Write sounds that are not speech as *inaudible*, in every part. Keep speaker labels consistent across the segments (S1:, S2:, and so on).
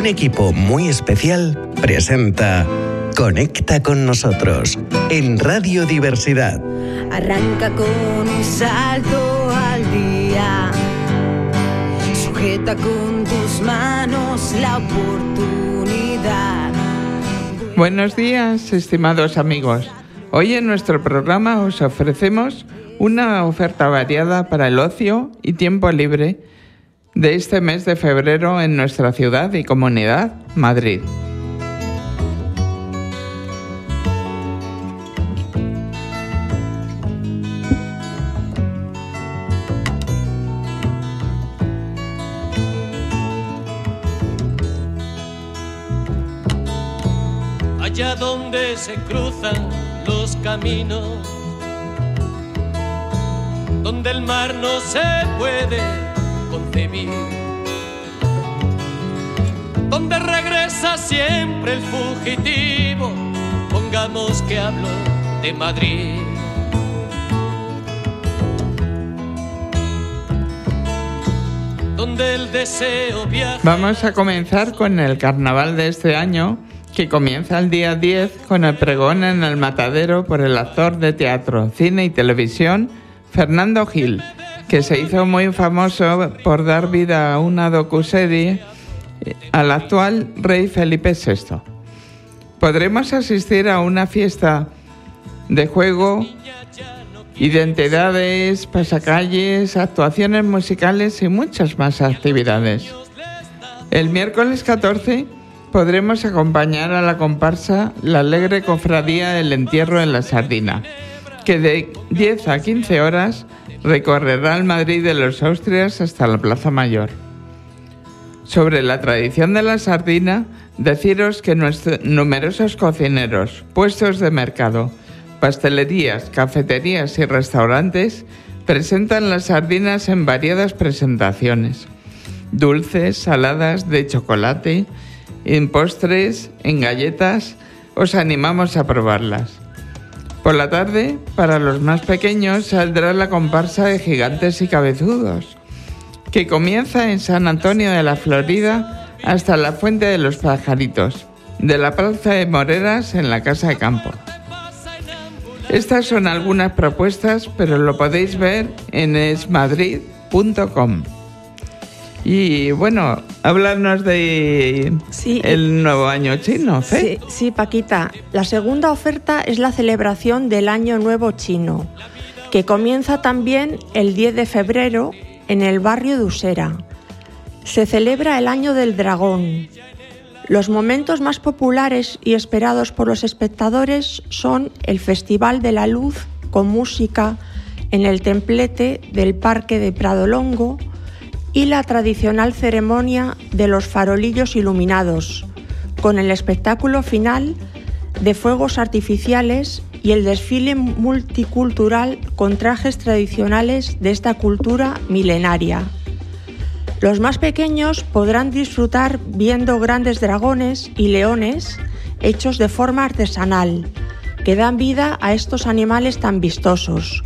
S1: un equipo muy especial presenta Conecta con nosotros en Radio Diversidad.
S2: Arranca con un salto al día. Sujeta con tus manos la oportunidad.
S3: Buenos días, estimados amigos. Hoy en nuestro programa os ofrecemos una oferta variada para el ocio y tiempo libre de este mes de febrero en nuestra ciudad y comunidad, Madrid.
S4: Allá donde se cruzan los caminos, donde el mar no se puede concebir, donde regresa siempre el fugitivo, pongamos que hablo de Madrid. Donde el deseo viaja.
S3: Vamos a comenzar con el carnaval de este año, que comienza el día 10 con el pregón en el matadero por el actor de teatro, cine y televisión, Fernando Gil, que se hizo muy famoso por dar vida a una docuserie eh, al actual rey Felipe VI. Podremos asistir a una fiesta de juego, identidades, pasacalles, actuaciones musicales y muchas más actividades. El miércoles 14 podremos acompañar a la comparsa La Alegre Cofradía del Entierro en la Sardina, que de 10 a 15 horas recorrerá el Madrid de los Austrias hasta la Plaza Mayor. Sobre la tradición de la sardina, deciros que nuestros numerosos cocineros, puestos de mercado, pastelerías, cafeterías y restaurantes presentan las sardinas en variadas presentaciones. Dulces, saladas, de chocolate, en postres, en galletas, os animamos a probarlas. Por la tarde, para los más pequeños, saldrá la comparsa de gigantes y cabezudos, que comienza en San Antonio de la Florida hasta la Fuente de los Pajaritos, de la Plaza de Moreras en la Casa de Campo. Estas son algunas propuestas, pero lo podéis ver en esmadrid.com. Y bueno, háblanos de
S5: Sí.
S3: el nuevo año chino, ¿sí?
S5: Sí, sí, Paquita. La segunda oferta es la celebración del Año Nuevo Chino, que comienza también el 10 de febrero en el barrio de Usera. Se celebra el Año del Dragón. Los momentos más populares y esperados por los espectadores son el Festival de la Luz con música en el templete del Parque de Prado Longo y la tradicional ceremonia de los farolillos iluminados, con el espectáculo final de fuegos artificiales y el desfile multicultural con trajes tradicionales de esta cultura milenaria. Los más pequeños podrán disfrutar viendo grandes dragones y leones hechos de forma artesanal, que dan vida a estos animales tan vistosos.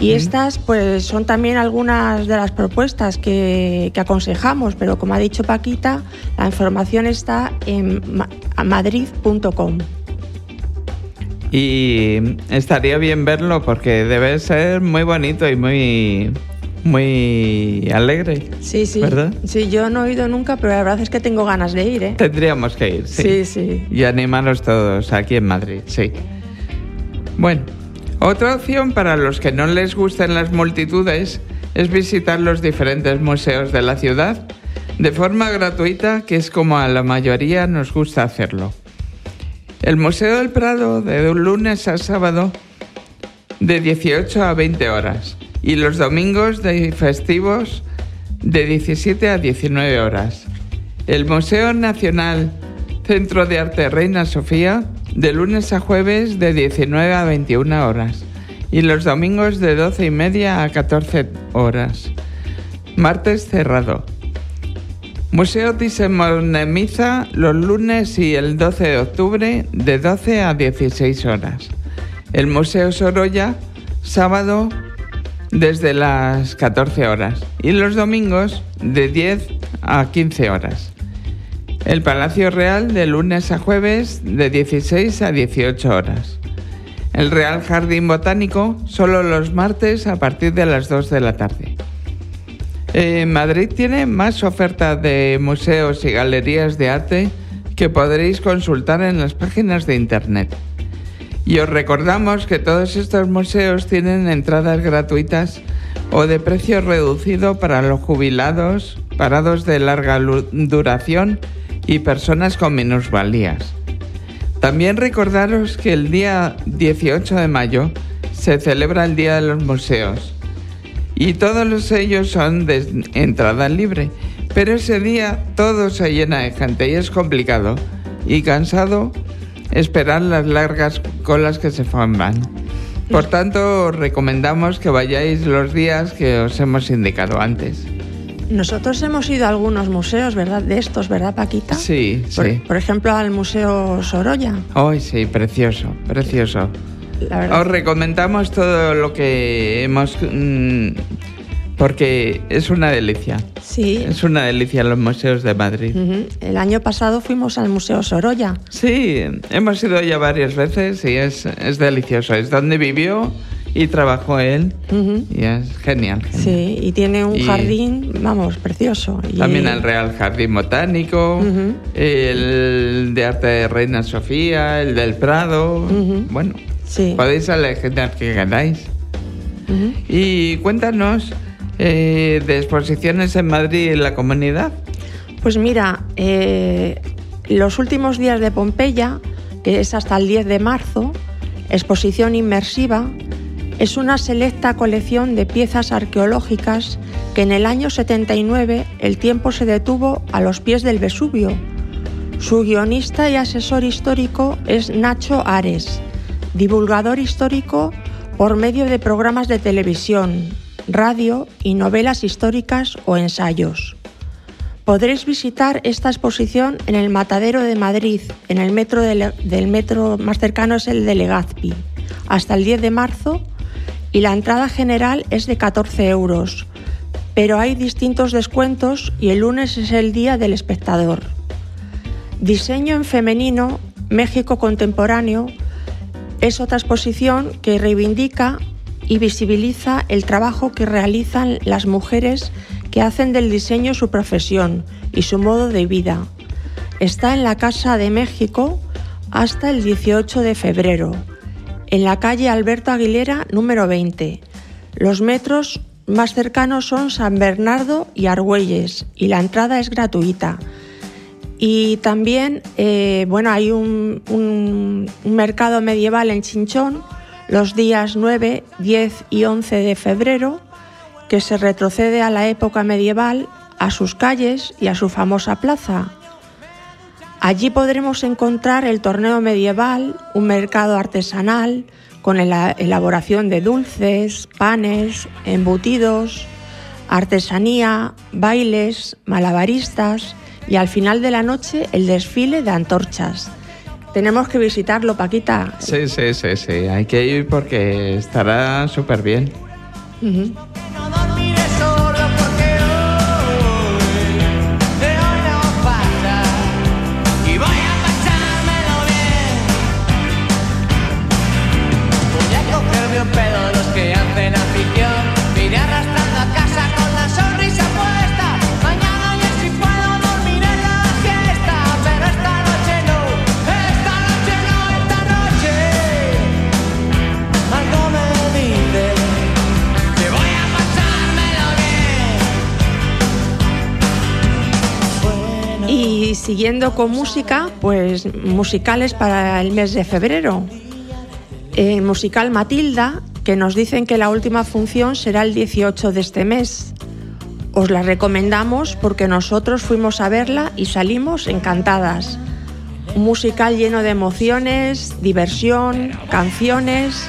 S5: Y estas pues son también algunas de las propuestas que, que aconsejamos, pero como ha dicho Paquita, la información está en ma- madrid.com.
S3: Y estaría bien verlo porque debe ser muy bonito y muy, muy alegre.
S5: Sí, sí.
S3: ¿Verdad?
S5: Sí, yo no he ido nunca, pero la verdad es que tengo ganas de ir, ¿eh?
S3: Tendríamos que ir, sí.
S5: Sí, sí.
S3: Y animaros todos aquí en Madrid, sí. Bueno, otra opción para los que no les gusten las multitudes es visitar los diferentes museos de la ciudad de forma gratuita, que es como a la mayoría nos gusta hacerlo. El Museo del Prado de lunes a sábado de 18 a 20 horas y los domingos de festivos de 17 a 19 horas. El Museo Nacional Centro de Arte Reina Sofía de lunes a jueves de 19 a 21 horas y los domingos de 12 y media a 14 horas. Martes cerrado. Museo Thyssen-Bornemisza los lunes y el 12 de octubre de 12 a 16 horas. El Museo Sorolla sábado desde las 14 horas y los domingos de 10 a 15 horas. El Palacio Real de lunes a jueves de 16 a 18 horas. El Real Jardín Botánico solo los martes a partir de las 2 de la tarde. Eh, Madrid tiene más oferta de museos y galerías de arte que podréis consultar en las páginas de internet. Y os recordamos que todos estos museos tienen entradas gratuitas o de precio reducido para los jubilados, parados de larga duración y personas con minusvalías. También recordaros que el día 18 de mayo se celebra el Día de los Museos y todos los sellos son de entrada libre, pero ese día todo se llena de gente y es complicado y cansado esperar las largas colas que se forman. Por tanto, os recomendamos que vayáis los días que os hemos indicado antes.
S5: Nosotros hemos ido a algunos museos, ¿verdad? De estos, ¿verdad, Paquita?
S3: Sí,
S5: por,
S3: sí.
S5: Por ejemplo, al Museo Sorolla.
S3: Ay, sí, precioso, precioso. Os recomendamos todo lo que hemos... Mm, porque es una delicia.
S5: Sí.
S3: Es una delicia los museos de Madrid.
S5: El año pasado fuimos al Museo Sorolla.
S3: Sí, hemos ido ya varias veces y es, es delicioso. Es donde vivió y trabajó él y es genial,
S5: Sí, y tiene un jardín, vamos, precioso.
S3: También el Real Jardín Botánico, el de Arte de Reina Sofía, el del Prado. Bueno,
S5: sí.
S3: podéis elegir el que queráis. Y cuéntanos eh, de exposiciones en Madrid y en la comunidad?
S5: Pues mira, eh, los últimos días de Pompeya, que es hasta el 10 de marzo, exposición inmersiva, es una selecta colección de piezas arqueológicas que en el año 79 el tiempo se detuvo a los pies del Vesubio. Su guionista y asesor histórico es Nacho Ares, divulgador histórico por medio de programas de televisión, radio y novelas históricas o ensayos. Podréis visitar esta exposición en el Matadero de Madrid, en el metro del metro más cercano es el de Legazpi, hasta el 10 de marzo y la entrada general es de 14 euros, pero hay distintos descuentos y el lunes es el día del espectador. Diseño en femenino, México contemporáneo, es otra exposición que reivindica y visibiliza el trabajo que realizan las mujeres que hacen del diseño su profesión y su modo de vida. Está en la Casa de México hasta el 18 de febrero, en la calle Alberto Aguilera número 20. Los metros más cercanos son San Bernardo y Argüelles y la entrada es gratuita. Y también, eh, bueno, hay un, un mercado medieval en Chinchón los días 9, 10 y 11 de febrero, que se retrocede a la época medieval, a sus calles y a su famosa plaza. Allí podremos encontrar el torneo medieval, un mercado artesanal con la elaboración de dulces, panes, embutidos, artesanía, bailes, malabaristas y al final de la noche el desfile de antorchas. Tenemos que visitarlo, Paquita.
S3: Sí, sí, sí, sí. Hay que ir porque estará súper bien.
S5: Siguiendo con música, pues musicales para el mes de febrero. El musical Matilda, que nos dicen que la última función será el 18 de este mes. Os la recomendamos porque nosotros fuimos a verla y salimos encantadas. Un musical lleno de emociones, diversión, canciones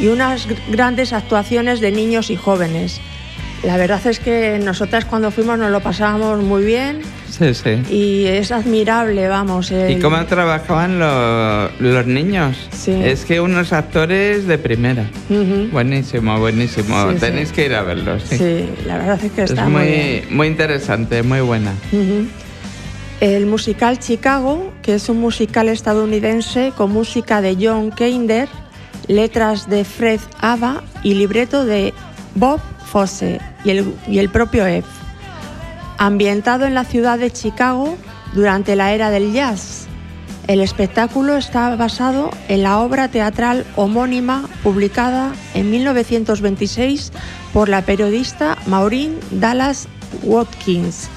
S5: y unas grandes actuaciones de niños y jóvenes. La verdad es que nosotras cuando fuimos nos lo pasábamos muy bien
S3: Sí, sí.
S5: Y es admirable, vamos.
S3: ¿Y cómo trabajaban los niños?
S5: Sí.
S3: Es que unos actores de primera. Buenísimo, buenísimo. Tenéis que ir a verlos.
S5: Sí. la verdad es que está
S3: muy,
S5: muy,
S3: muy interesante, muy buena.
S5: El musical Chicago, que es un musical estadounidense con música de John Kander, letras de Fred Ava y libreto de Bob Fosse y el, y el propio Eve. Ambientado en la ciudad de Chicago durante la era del jazz. El espectáculo está basado en la obra teatral homónima publicada en 1926 por la periodista Maureen Dallas Watkins,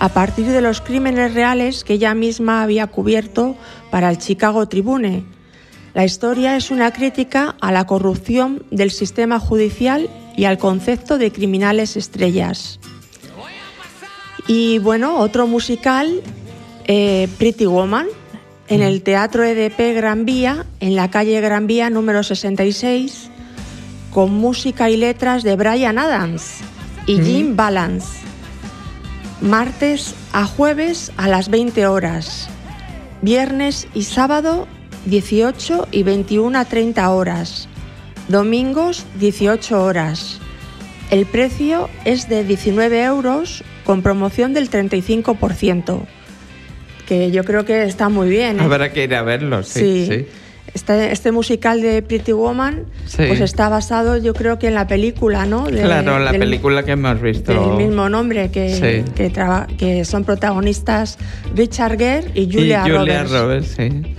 S5: a partir de los crímenes reales que ella misma había cubierto para el Chicago Tribune. La historia es una crítica a la corrupción del sistema judicial y al concepto de criminales estrellas. Y bueno, otro musical, eh, Pretty Woman, en el Teatro EDP Gran Vía, en la calle Gran Vía número 66, con música y letras de Brian Adams y Jim Balance. Martes a jueves a las 20 horas. Viernes y sábado 18 y 21 a 30 horas. Domingos 18 horas. El precio es de 19 euros con promoción del 35%, que yo creo que está muy bien. ¿eh?
S3: Habrá que ir a verlo, sí. sí.
S5: Este, este, musical de Pretty Woman
S3: Sí.
S5: pues está basado yo creo que en la película, ¿no? De-
S3: claro, la
S5: del-
S3: película que hemos visto.
S5: del mismo nombre que,
S3: Sí.
S5: que, traba- que son protagonistas Richard Gere y Julia,
S3: y Julia
S5: Roberts.
S3: Roberts, sí.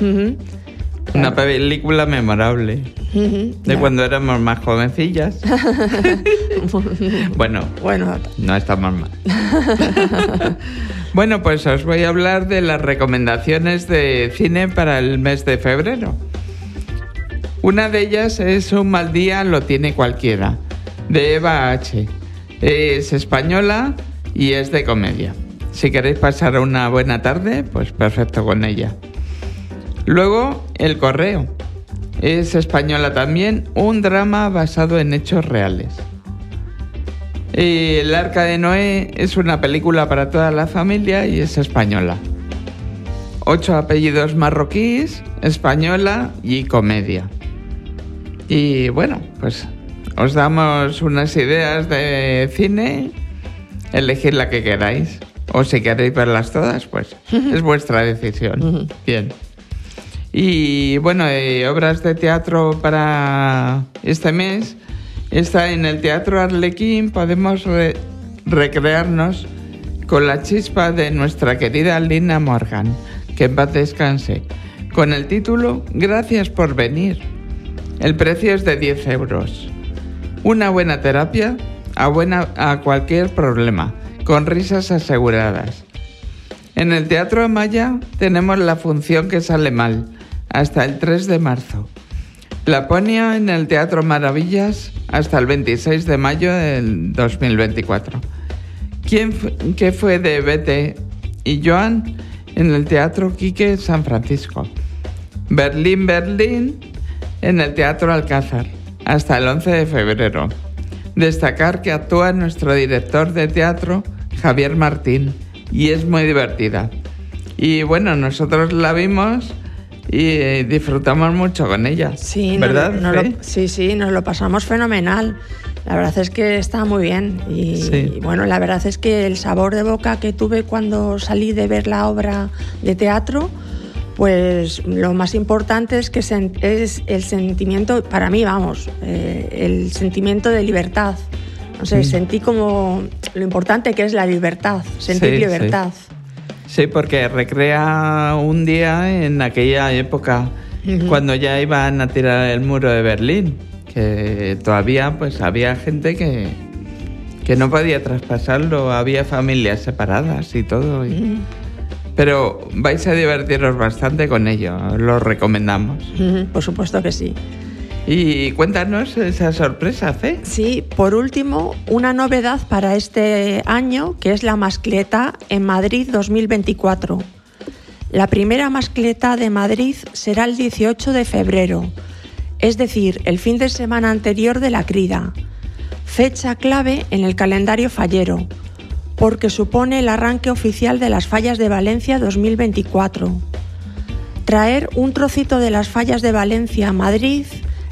S3: Una película memorable. De cuando éramos más jovencillas. *laughs* bueno,
S5: Bueno,
S3: no estamos mal. *laughs* bueno, pues os voy a hablar de las recomendaciones de cine para el mes de febrero. Una de ellas es Un mal día lo tiene cualquiera, de Eva H. Es española y es de comedia. Si queréis pasar una buena tarde, pues perfecto con ella. Luego, El Correo. Es española también, un drama basado en hechos reales. Y El Arca de Noé es una película para toda la familia y es española. Ocho apellidos marroquíes, española y comedia. Y bueno, pues os damos unas ideas de cine, elegid la que queráis. O si queréis verlas todas, pues *laughs* es vuestra decisión. Bien. Y bueno, eh, obras de teatro para este mes. Está en el Teatro Arlequín, podemos re- recrearnos con la chispa de nuestra querida Lina Morgan, que en paz descanse, con el título Gracias por venir. El precio es de 10 euros. Una buena terapia a, buena, a cualquier problema, con risas aseguradas. En el Teatro Amaya tenemos la función que sale mal, hasta el 3 de marzo. Laponia en el Teatro Maravillas hasta el 26 de mayo del 2024. ¿Quién ¿Qué fue de Bete y Joan en el Teatro Quique San Francisco? Berlín, Berlín en el Teatro Alcázar hasta el 11 de febrero. Destacar que actúa nuestro director de teatro, Javier Martín, y es muy divertida. Y bueno, nosotros la vimos y eh, disfrutamos mucho con ella.
S5: sí,
S3: ¿verdad?
S5: nos lo-
S3: Fe?
S5: sí, sí, nos lo pasamos fenomenal. La verdad es que está muy bien. Y,
S3: Sí.
S5: y bueno, la verdad es que el sabor de boca que tuve cuando salí de ver la obra de teatro, pues lo más importante es que es el sentimiento, para mí, vamos, eh, el sentimiento de libertad. No sé, sentí como lo importante que es la libertad, sentir
S3: sí.
S5: libertad.
S3: Sí, porque recrea un día en aquella época
S5: Ujú.
S3: cuando ya iban a tirar el muro de Berlín, que todavía pues había gente que, que no podía traspasarlo, había familias separadas y todo. y-
S5: Ujú.
S3: Pero vais a divertiros bastante con ello, lo recomendamos.
S5: Ujú, Por supuesto que sí.
S3: Y cuéntanos esa sorpresa, Fe.
S5: Sí, por último, una novedad para este año, que es la mascleta en Madrid 2024. La primera mascleta de Madrid será el 18 de febrero, es decir, el fin de semana anterior de la crida. Fecha clave en el calendario fallero, porque supone el arranque oficial de las fallas de Valencia 2024. Traer un trocito de las fallas de Valencia a Madrid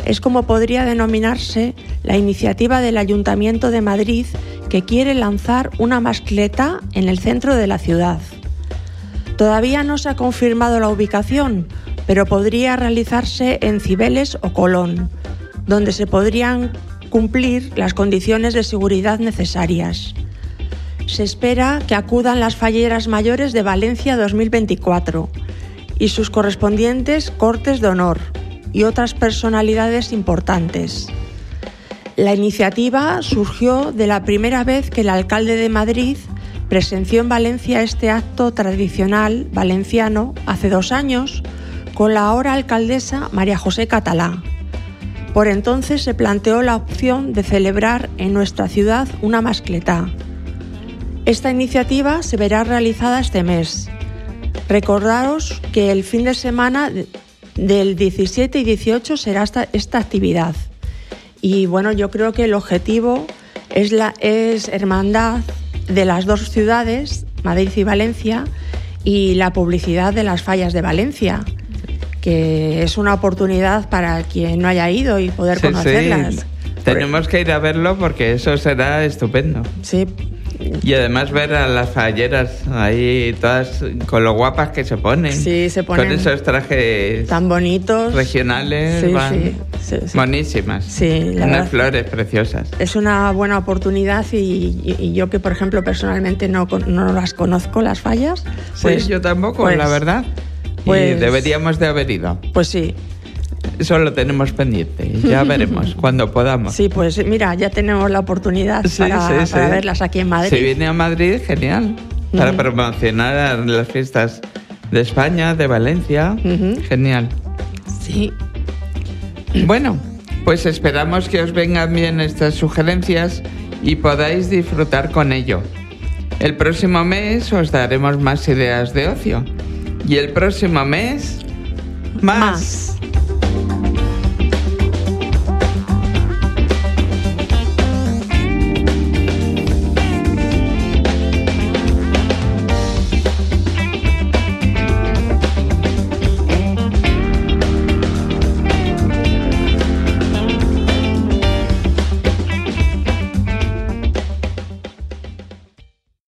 S5: es como podría denominarse la iniciativa del Ayuntamiento de Madrid que quiere lanzar una mascleta en el centro de la ciudad. Todavía no se ha confirmado la ubicación, pero podría realizarse en Cibeles o Colón, donde se podrían cumplir las condiciones de seguridad necesarias. Se espera que acudan las falleras mayores de Valencia 2024 y sus correspondientes cortes de honor y otras personalidades importantes. La iniciativa surgió de la primera vez que el alcalde de Madrid presenció en Valencia este acto tradicional valenciano hace dos años con la ahora alcaldesa María José Catalá. Por entonces se planteó la opción de celebrar en nuestra ciudad una mascletá. Esta iniciativa se verá realizada este mes. Recordaros que el fin de semana del 17 y 18 será esta, esta actividad. Y bueno, yo creo que el objetivo es, la, es hermandad de las dos ciudades, Madrid y Valencia, y la publicidad de las fallas de Valencia, que es una oportunidad para quien no haya ido y poder
S3: Sí,
S5: conocerlas.
S3: sí. Tenemos que ir a verlo porque eso será estupendo.
S5: Sí,
S3: Y además ver a las falleras ahí todas con lo guapas que se ponen.
S5: Sí, se ponen
S3: Con esos trajes
S5: tan bonitos.
S3: regionales.
S5: Sí,
S3: van
S5: sí, sí, sí.
S3: Buenísimas.
S5: Sí, la
S3: Unas flores preciosas.
S5: Es una buena oportunidad y, y- y yo que, por ejemplo, personalmente no, no las conozco, las fallas.
S3: Pues yo tampoco,
S5: pues-
S3: la verdad. y
S5: pues-
S3: deberíamos de haber ido.
S5: Pues sí,
S3: Eso lo tenemos pendiente. Ya veremos *laughs* cuando podamos.
S5: sí, pues mira, ya tenemos la oportunidad
S3: Sí,
S5: para,
S3: sí,
S5: para
S3: sí.
S5: verlas aquí en Madrid.
S3: Si viene a Madrid, genial. Para promocionar las fiestas de España, de Valencia. Genial.
S5: Sí,
S3: Bueno, pues esperamos que os vengan bien estas sugerencias y podáis disfrutar con ello. El próximo mes os daremos más ideas de ocio. Y el próximo mes, más.
S5: más.